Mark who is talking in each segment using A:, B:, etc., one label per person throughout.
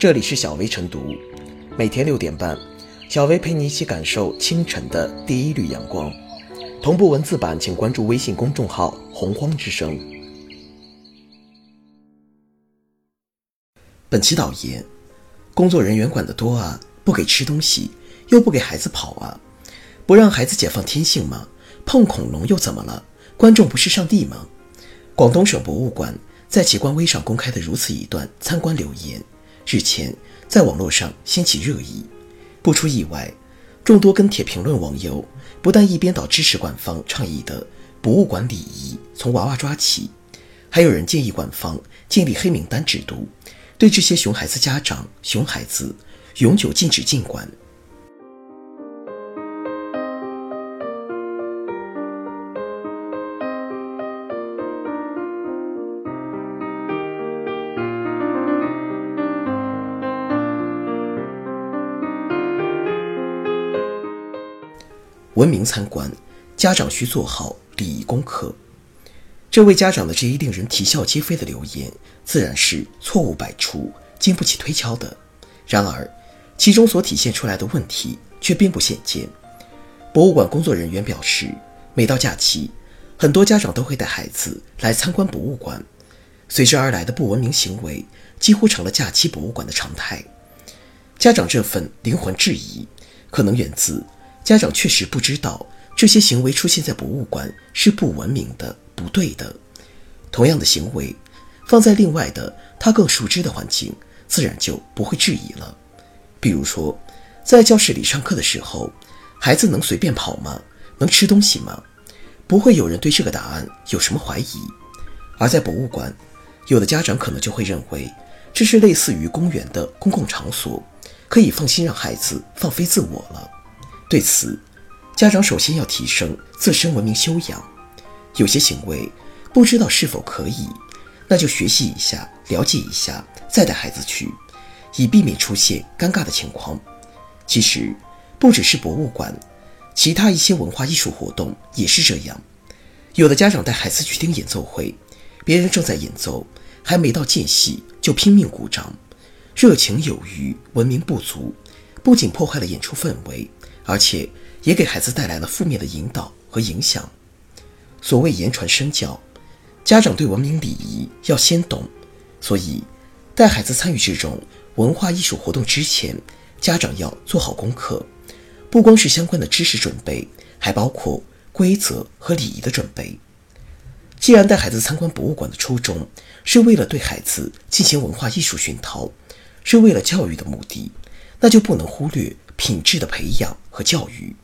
A: 这里是小薇晨读，每天六点半，小薇陪你一起感受清晨的第一缕阳光。同步文字版，请关注微信公众号“洪荒之声”。本期导言：工作人员管得多啊，不给吃东西，又不给孩子跑啊，不让孩子解放天性吗？碰恐龙又怎么了？观众不是上帝吗？广东省博物馆在其官微上公开的如此一段参观留言。日前，在网络上掀起热议。不出意外，众多跟帖评论网友不但一边倒支持馆方倡议的博物馆礼仪从娃娃抓起，还有人建议馆方建立黑名单制度，对这些熊孩子家长、熊孩子永久禁止进馆。文明参观，家长需做好礼仪功课。这位家长的这一令人啼笑皆非的留言，自然是错误百出、经不起推敲的。然而，其中所体现出来的问题却并不鲜见。博物馆工作人员表示，每到假期，很多家长都会带孩子来参观博物馆，随之而来的不文明行为几乎成了假期博物馆的常态。家长这份灵魂质疑，可能源自。家长确实不知道这些行为出现在博物馆是不文明的、不对的。同样的行为，放在另外的他更熟知的环境，自然就不会质疑了。比如说，在教室里上课的时候，孩子能随便跑吗？能吃东西吗？不会有人对这个答案有什么怀疑。而在博物馆，有的家长可能就会认为，这是类似于公园的公共场所，可以放心让孩子放飞自我了。对此，家长首先要提升自身文明修养。有些行为不知道是否可以，那就学习一下，了解一下，再带孩子去，以避免出现尴尬的情况。其实，不只是博物馆，其他一些文化艺术活动也是这样。有的家长带孩子去听演奏会，别人正在演奏，还没到间隙就拼命鼓掌，热情有余，文明不足，不仅破坏了演出氛围。而且也给孩子带来了负面的引导和影响。所谓言传身教，家长对文明礼仪要先懂，所以带孩子参与这种文化艺术活动之前，家长要做好功课，不光是相关的知识准备，还包括规则和礼仪的准备。既然带孩子参观博物馆的初衷是为了对孩子进行文化艺术熏陶，是为了教育的目的，那就不能忽略。品质的培养和教育，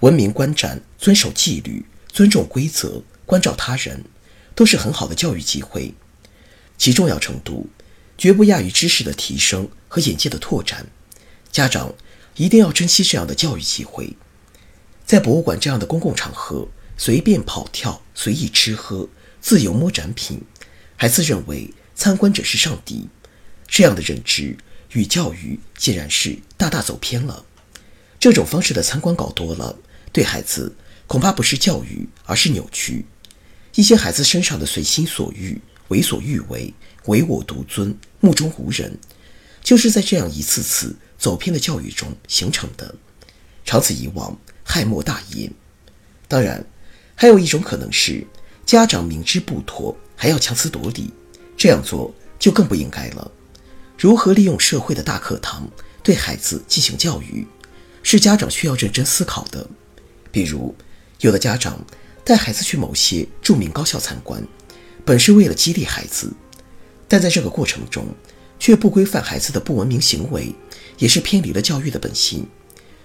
A: 文明观展、遵守纪律、尊重规则、关照他人，都是很好的教育机会，其重要程度绝不亚于知识的提升和眼界的拓展。家长一定要珍惜这样的教育机会。在博物馆这样的公共场合，随便跑跳、随意吃喝、自由摸展品，孩子认为参观者是上帝，这样的认知。与教育竟然是大大走偏了。这种方式的参观搞多了，对孩子恐怕不是教育，而是扭曲。一些孩子身上的随心所欲、为所欲为、唯我独尊、目中无人，就是在这样一次次走偏的教育中形成的。长此以往，害莫大焉。当然，还有一种可能是家长明知不妥，还要强词夺理，这样做就更不应该了。如何利用社会的大课堂对孩子进行教育，是家长需要认真思考的。比如，有的家长带孩子去某些著名高校参观，本是为了激励孩子，但在这个过程中却不规范孩子的不文明行为，也是偏离了教育的本心。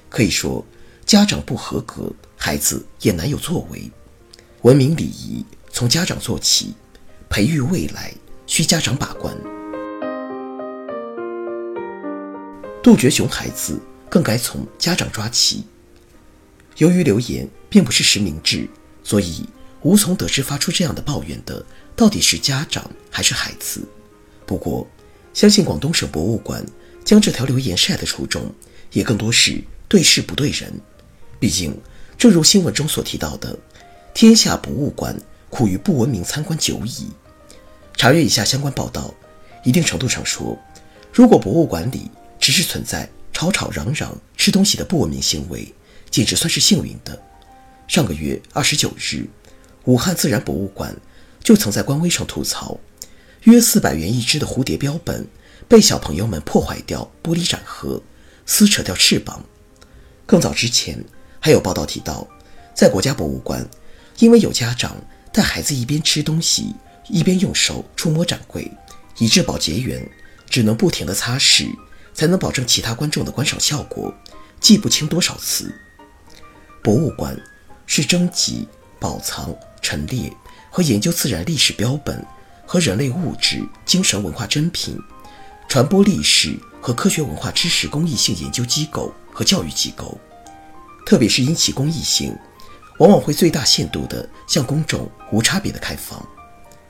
A: 可以说，家长不合格，孩子也难有作为。文明礼仪从家长做起，培育未来需家长把关。杜绝熊孩子，更该从家长抓起。由于留言并不是实名制，所以无从得知发出这样的抱怨的到底是家长还是孩子。不过，相信广东省博物馆将这条留言晒的初衷，也更多是对事不对人。毕竟，正如新闻中所提到的，天下博物馆苦于不文明参观久矣。查阅一下相关报道，一定程度上说。如果博物馆里只是存在吵吵嚷嚷、吃东西的不文明行为，简直算是幸运的。上个月二十九日，武汉自然博物馆就曾在官微上吐槽，约四百元一只的蝴蝶标本被小朋友们破坏掉玻璃展盒，撕扯掉翅膀。更早之前还有报道提到，在国家博物馆，因为有家长带孩子一边吃东西一边用手触摸展柜，以致保洁员只能不停地擦拭，才能保证其他观众的观赏效果，记不清多少次。博物馆是征集、保藏、陈列和研究自然历史标本和人类物质、精神文化珍品，传播历史和科学文化知识公益性研究机构和教育机构，特别是因其公益性，往往会最大限度地向公众无差别的开放。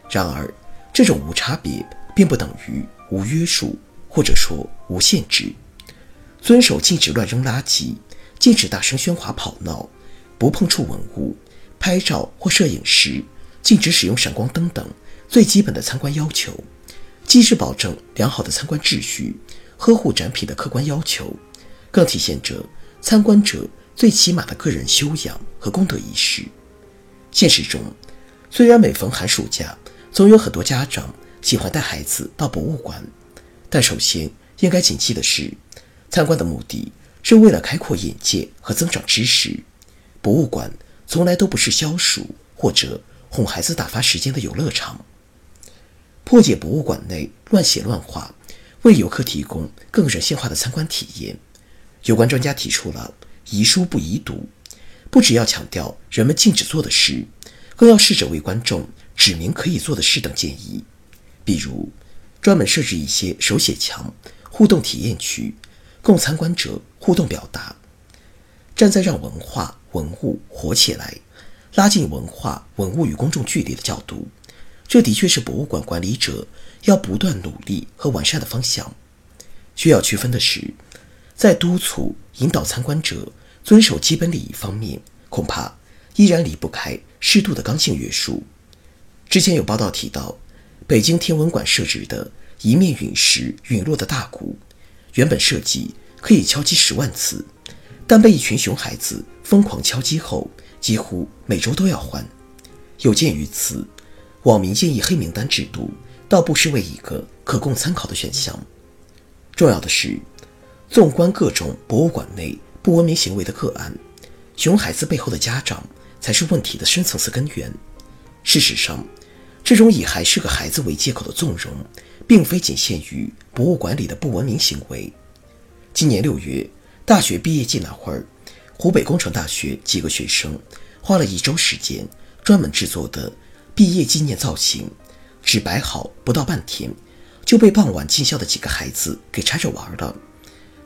A: 然而，这种无差别并不等于无约束，或者说无限制。遵守禁止乱扔垃圾、禁止大声喧哗跑闹、不碰触文物、拍照或摄影时禁止使用闪光灯等最基本的参观要求，既是保证良好的参观秩序、呵护展品的客观要求，更体现着参观者最起码的个人修养和公德意识。现实中，虽然每逢寒暑假，总有很多家长喜欢带孩子到博物馆，但首先应该谨记的是，参观的目的是为了开阔眼界和增长知识。博物馆从来都不是消暑或者哄孩子打发时间的游乐场。破解博物馆内乱写乱画，为游客提供更人性化的参观体验。有关专家提出了“宜书不宜读”，不只要强调人们禁止做的事，更要试着为观众指明可以做的事等建议。比如，专门设置一些手写墙、互动体验区，供参观者互动表达。站在让文化文物活起来，拉近文化文物与公众距离的角度。这的确是博物馆管理者要不断努力和完善的方向。需要区分的是，在督促引导参观者遵守基本礼仪方面，恐怕依然离不开适度的刚性约束。之前有报道提到，北京天文馆设置的一面陨石陨落的大鼓，原本设计可以敲击十万次，但被一群熊孩子疯狂敲击后，几乎每周都要换。有鉴于此。网民建议黑名单制度，倒不失为一个可供参考的选项。重要的是，纵观各种博物馆内不文明行为的个案，熊孩子背后的家长才是问题的深层次根源。事实上，这种以还是个孩子为借口的纵容，并非仅限于博物馆里的不文明行为。今年六月，大学毕业季那会儿，湖北工程大学几个学生花了一周时间，专门制作的。毕业纪念造型，只摆好不到半天，就被傍晚进校的几个孩子给拆着玩了。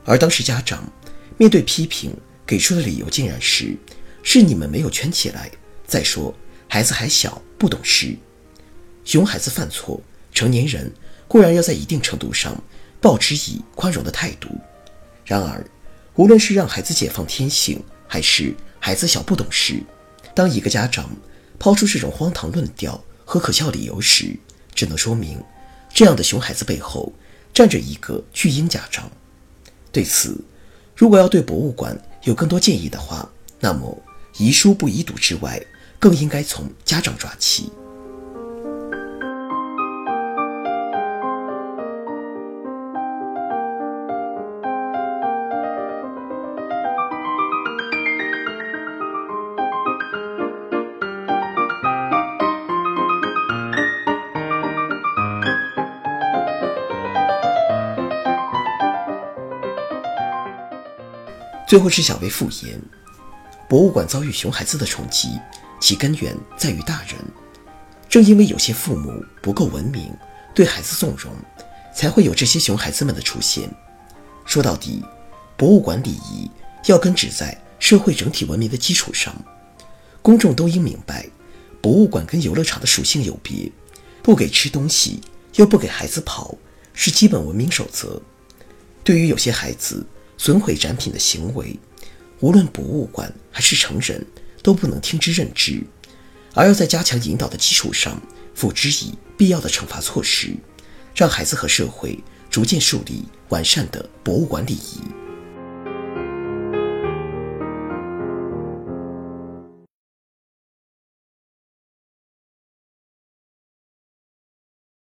A: 而当时家长面对批评，给出的理由竟然是：是你们没有圈起来。再说孩子还小，不懂事。熊孩子犯错，成年人固然要在一定程度上抱之以宽容的态度。然而，无论是让孩子解放天性，还是孩子小不懂事，当一个家长。抛出这种荒唐论调和可笑理由时，只能说明这样的熊孩子背后站着一个巨婴家长。对此，如果要对博物馆有更多建议的话，那么遗书不宜读之外，更应该从家长抓起。最后是小薇复言，博物馆遭遇熊孩子的冲击，其根源在于大人。正因为有些父母不够文明，对孩子纵容，才会有这些熊孩子们的出现。说到底，博物馆礼仪要根植在社会整体文明的基础上。公众都应明白，博物馆跟游乐场的属性有别，不给吃东西，又不给孩子跑，是基本文明守则。对于有些孩子，损毁展品的行为，无论博物馆还是成人，都不能听之任之，而要在加强引导的基础上，辅之以必要的惩罚措施，让孩子和社会逐渐树立完善的博物馆礼仪。